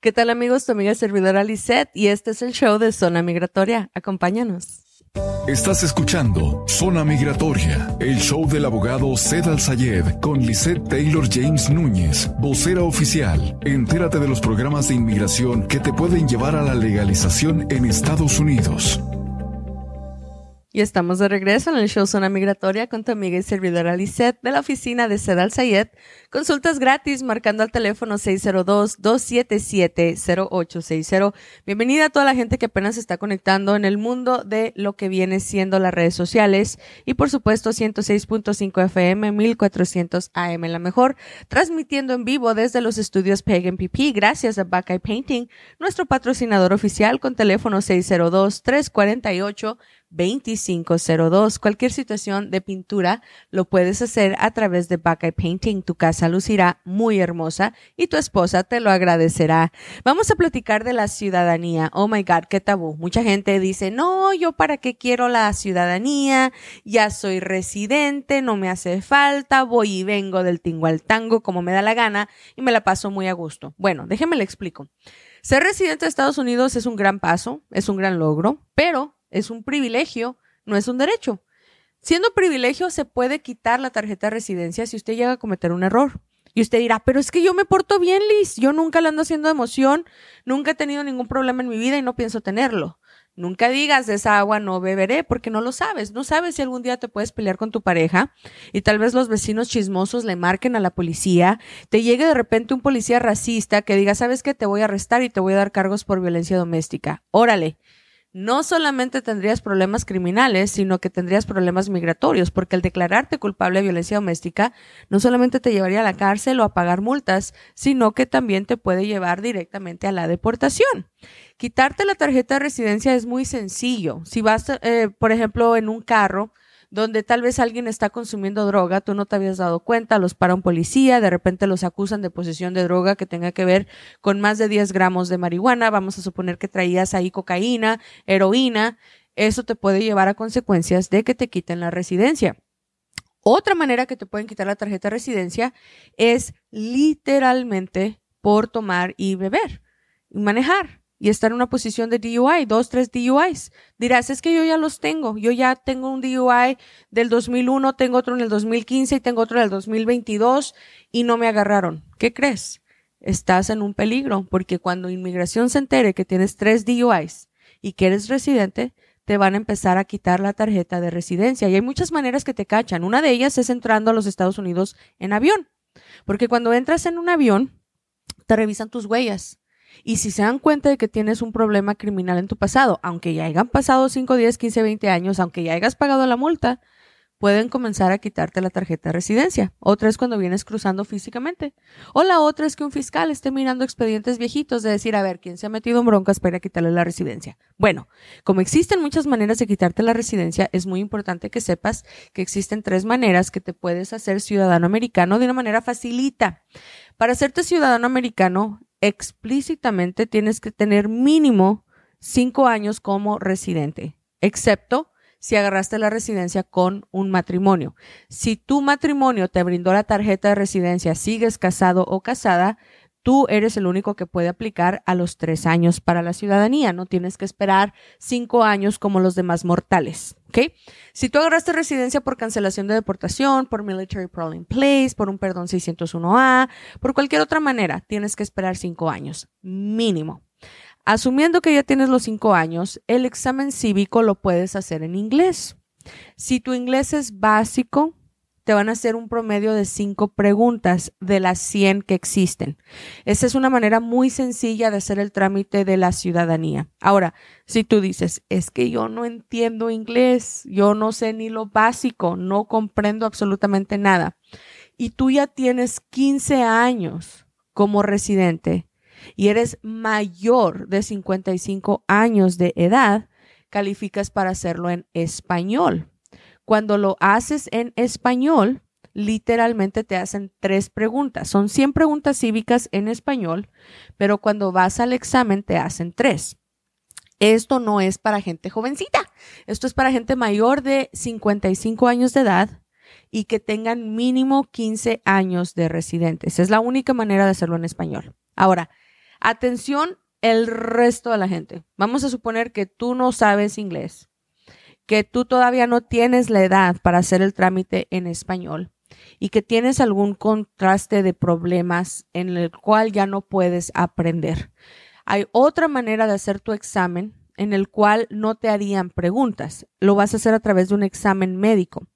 ¿Qué tal amigos? Tu amiga servidora Lisette y este es el show de Zona Migratoria. Acompáñanos. Estás escuchando Zona Migratoria, el show del abogado Zed Al Sayed con Lisette Taylor James Núñez, vocera oficial. Entérate de los programas de inmigración que te pueden llevar a la legalización en Estados Unidos. Y estamos de regreso en el show Zona Migratoria con tu amiga y servidora Lisette de la oficina de Sedal Sayed. Consultas gratis marcando al teléfono 602-277-0860. Bienvenida a toda la gente que apenas se está conectando en el mundo de lo que viene siendo las redes sociales y por supuesto 106.5 FM 1400 AM la mejor, transmitiendo en vivo desde los estudios Pagan PP gracias a Buckeye Painting, nuestro patrocinador oficial con teléfono 602 348 2502. Cualquier situación de pintura lo puedes hacer a través de Buckeye Painting. Tu casa lucirá muy hermosa y tu esposa te lo agradecerá. Vamos a platicar de la ciudadanía. Oh my God, qué tabú. Mucha gente dice, no, yo para qué quiero la ciudadanía, ya soy residente, no me hace falta, voy y vengo del tingo al tango como me da la gana y me la paso muy a gusto. Bueno, déjeme le explico. Ser residente de Estados Unidos es un gran paso, es un gran logro, pero es un privilegio, no es un derecho. Siendo privilegio, se puede quitar la tarjeta de residencia si usted llega a cometer un error. Y usted dirá, pero es que yo me porto bien, Liz. Yo nunca le ando haciendo emoción, nunca he tenido ningún problema en mi vida y no pienso tenerlo. Nunca digas de esa agua no beberé porque no lo sabes. No sabes si algún día te puedes pelear con tu pareja y tal vez los vecinos chismosos le marquen a la policía. Te llegue de repente un policía racista que diga, sabes que te voy a arrestar y te voy a dar cargos por violencia doméstica. Órale no solamente tendrías problemas criminales, sino que tendrías problemas migratorios, porque el declararte culpable de violencia doméstica no solamente te llevaría a la cárcel o a pagar multas, sino que también te puede llevar directamente a la deportación. Quitarte la tarjeta de residencia es muy sencillo. Si vas, eh, por ejemplo, en un carro, donde tal vez alguien está consumiendo droga, tú no te habías dado cuenta, los para un policía, de repente los acusan de posesión de droga que tenga que ver con más de 10 gramos de marihuana, vamos a suponer que traías ahí cocaína, heroína, eso te puede llevar a consecuencias de que te quiten la residencia. Otra manera que te pueden quitar la tarjeta de residencia es literalmente por tomar y beber y manejar y estar en una posición de DUI, dos, tres DUIs. Dirás, es que yo ya los tengo. Yo ya tengo un DUI del 2001, tengo otro en el 2015 y tengo otro en el 2022 y no me agarraron. ¿Qué crees? Estás en un peligro porque cuando inmigración se entere que tienes tres DUIs y que eres residente, te van a empezar a quitar la tarjeta de residencia. Y hay muchas maneras que te cachan. Una de ellas es entrando a los Estados Unidos en avión. Porque cuando entras en un avión, te revisan tus huellas y si se dan cuenta de que tienes un problema criminal en tu pasado, aunque ya hayan pasado 5, 10, 15, 20 años, aunque ya hayas pagado la multa, pueden comenzar a quitarte la tarjeta de residencia. Otra es cuando vienes cruzando físicamente. O la otra es que un fiscal esté mirando expedientes viejitos de decir, a ver, ¿quién se ha metido en broncas para quitarle la residencia? Bueno, como existen muchas maneras de quitarte la residencia, es muy importante que sepas que existen tres maneras que te puedes hacer ciudadano americano de una manera facilita. Para hacerte ciudadano americano, explícitamente tienes que tener mínimo cinco años como residente, excepto si agarraste la residencia con un matrimonio. Si tu matrimonio te brindó la tarjeta de residencia, sigues casado o casada, tú eres el único que puede aplicar a los tres años para la ciudadanía. No tienes que esperar cinco años como los demás mortales. ¿Ok? Si tú agarraste residencia por cancelación de deportación, por military parole in place, por un perdón 601A, por cualquier otra manera, tienes que esperar cinco años mínimo. Asumiendo que ya tienes los cinco años, el examen cívico lo puedes hacer en inglés. Si tu inglés es básico, te van a hacer un promedio de cinco preguntas de las 100 que existen. Esa es una manera muy sencilla de hacer el trámite de la ciudadanía. Ahora, si tú dices, es que yo no entiendo inglés, yo no sé ni lo básico, no comprendo absolutamente nada, y tú ya tienes 15 años como residente y eres mayor de 55 años de edad, calificas para hacerlo en español. Cuando lo haces en español, literalmente te hacen tres preguntas. Son 100 preguntas cívicas en español, pero cuando vas al examen te hacen tres. Esto no es para gente jovencita, esto es para gente mayor de 55 años de edad y que tengan mínimo 15 años de residentes. Es la única manera de hacerlo en español. Ahora, Atención, el resto de la gente. Vamos a suponer que tú no sabes inglés, que tú todavía no tienes la edad para hacer el trámite en español y que tienes algún contraste de problemas en el cual ya no puedes aprender. Hay otra manera de hacer tu examen en el cual no te harían preguntas. Lo vas a hacer a través de un examen médico.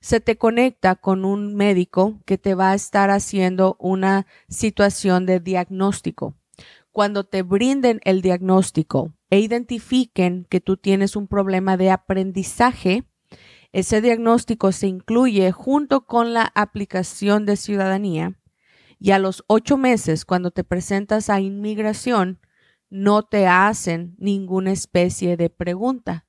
Se te conecta con un médico que te va a estar haciendo una situación de diagnóstico. Cuando te brinden el diagnóstico e identifiquen que tú tienes un problema de aprendizaje, ese diagnóstico se incluye junto con la aplicación de ciudadanía y a los ocho meses, cuando te presentas a inmigración, no te hacen ninguna especie de pregunta.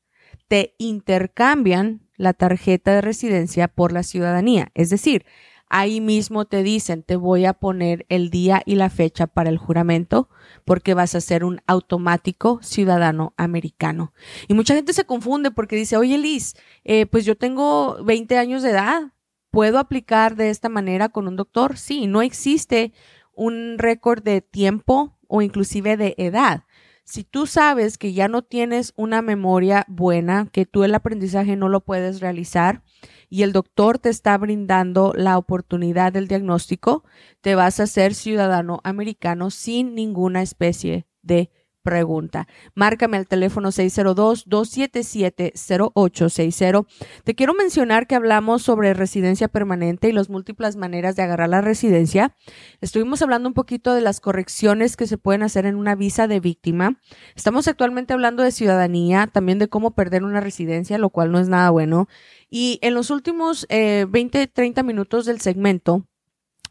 Te intercambian la tarjeta de residencia por la ciudadanía. Es decir, ahí mismo te dicen, te voy a poner el día y la fecha para el juramento porque vas a ser un automático ciudadano americano. Y mucha gente se confunde porque dice, oye Liz, eh, pues yo tengo 20 años de edad, ¿puedo aplicar de esta manera con un doctor? Sí, no existe un récord de tiempo o inclusive de edad. Si tú sabes que ya no tienes una memoria buena, que tú el aprendizaje no lo puedes realizar y el doctor te está brindando la oportunidad del diagnóstico, te vas a ser ciudadano americano sin ninguna especie de pregunta. Márcame al teléfono 602-277-0860. Te quiero mencionar que hablamos sobre residencia permanente y las múltiples maneras de agarrar la residencia. Estuvimos hablando un poquito de las correcciones que se pueden hacer en una visa de víctima. Estamos actualmente hablando de ciudadanía, también de cómo perder una residencia, lo cual no es nada bueno. Y en los últimos eh, 20, 30 minutos del segmento,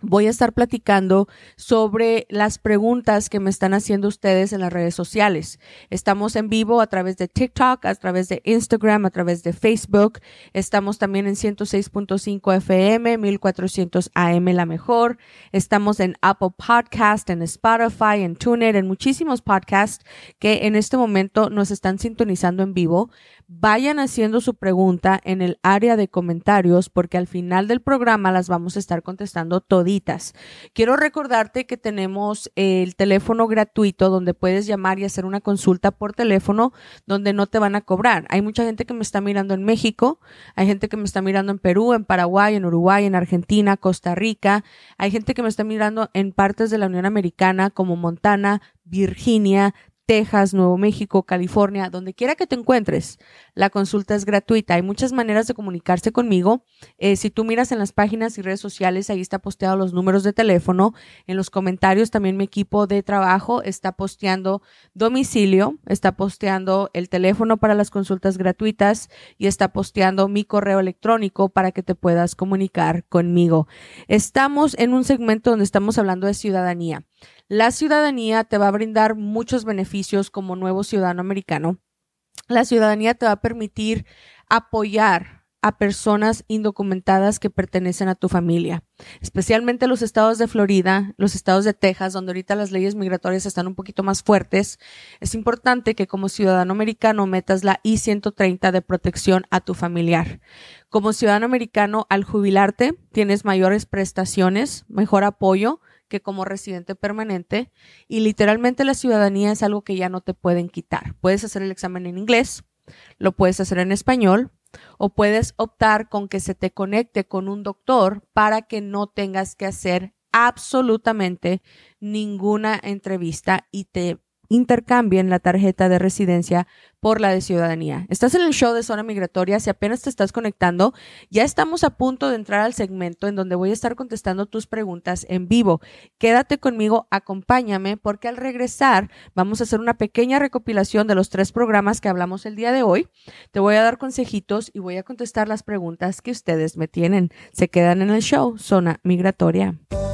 voy a estar platicando sobre las preguntas que me están haciendo ustedes en las redes sociales. Estamos en vivo a través de TikTok, a través de Instagram, a través de Facebook. Estamos también en 106.5 FM, 1400 AM La Mejor. Estamos en Apple Podcast, en Spotify, en TuneIn, en muchísimos podcasts que en este momento nos están sintonizando en vivo vayan haciendo su pregunta en el área de comentarios porque al final del programa las vamos a estar contestando Quiero recordarte que tenemos el teléfono gratuito donde puedes llamar y hacer una consulta por teléfono donde no te van a cobrar. Hay mucha gente que me está mirando en México, hay gente que me está mirando en Perú, en Paraguay, en Uruguay, en Argentina, Costa Rica, hay gente que me está mirando en partes de la Unión Americana como Montana, Virginia, Texas, Nuevo México, California, donde quiera que te encuentres, la consulta es gratuita. Hay muchas maneras de comunicarse conmigo. Eh, si tú miras en las páginas y redes sociales, ahí está posteado los números de teléfono. En los comentarios también mi equipo de trabajo está posteando domicilio, está posteando el teléfono para las consultas gratuitas y está posteando mi correo electrónico para que te puedas comunicar conmigo. Estamos en un segmento donde estamos hablando de ciudadanía. La ciudadanía te va a brindar muchos beneficios como nuevo ciudadano americano. La ciudadanía te va a permitir apoyar a personas indocumentadas que pertenecen a tu familia, especialmente los estados de Florida, los estados de Texas, donde ahorita las leyes migratorias están un poquito más fuertes. Es importante que como ciudadano americano metas la I-130 de protección a tu familiar. Como ciudadano americano, al jubilarte, tienes mayores prestaciones, mejor apoyo, que como residente permanente y literalmente la ciudadanía es algo que ya no te pueden quitar. Puedes hacer el examen en inglés, lo puedes hacer en español o puedes optar con que se te conecte con un doctor para que no tengas que hacer absolutamente ninguna entrevista y te intercambien la tarjeta de residencia por la de ciudadanía. Estás en el show de zona migratoria, si apenas te estás conectando, ya estamos a punto de entrar al segmento en donde voy a estar contestando tus preguntas en vivo. Quédate conmigo, acompáñame, porque al regresar vamos a hacer una pequeña recopilación de los tres programas que hablamos el día de hoy. Te voy a dar consejitos y voy a contestar las preguntas que ustedes me tienen. Se quedan en el show, zona migratoria.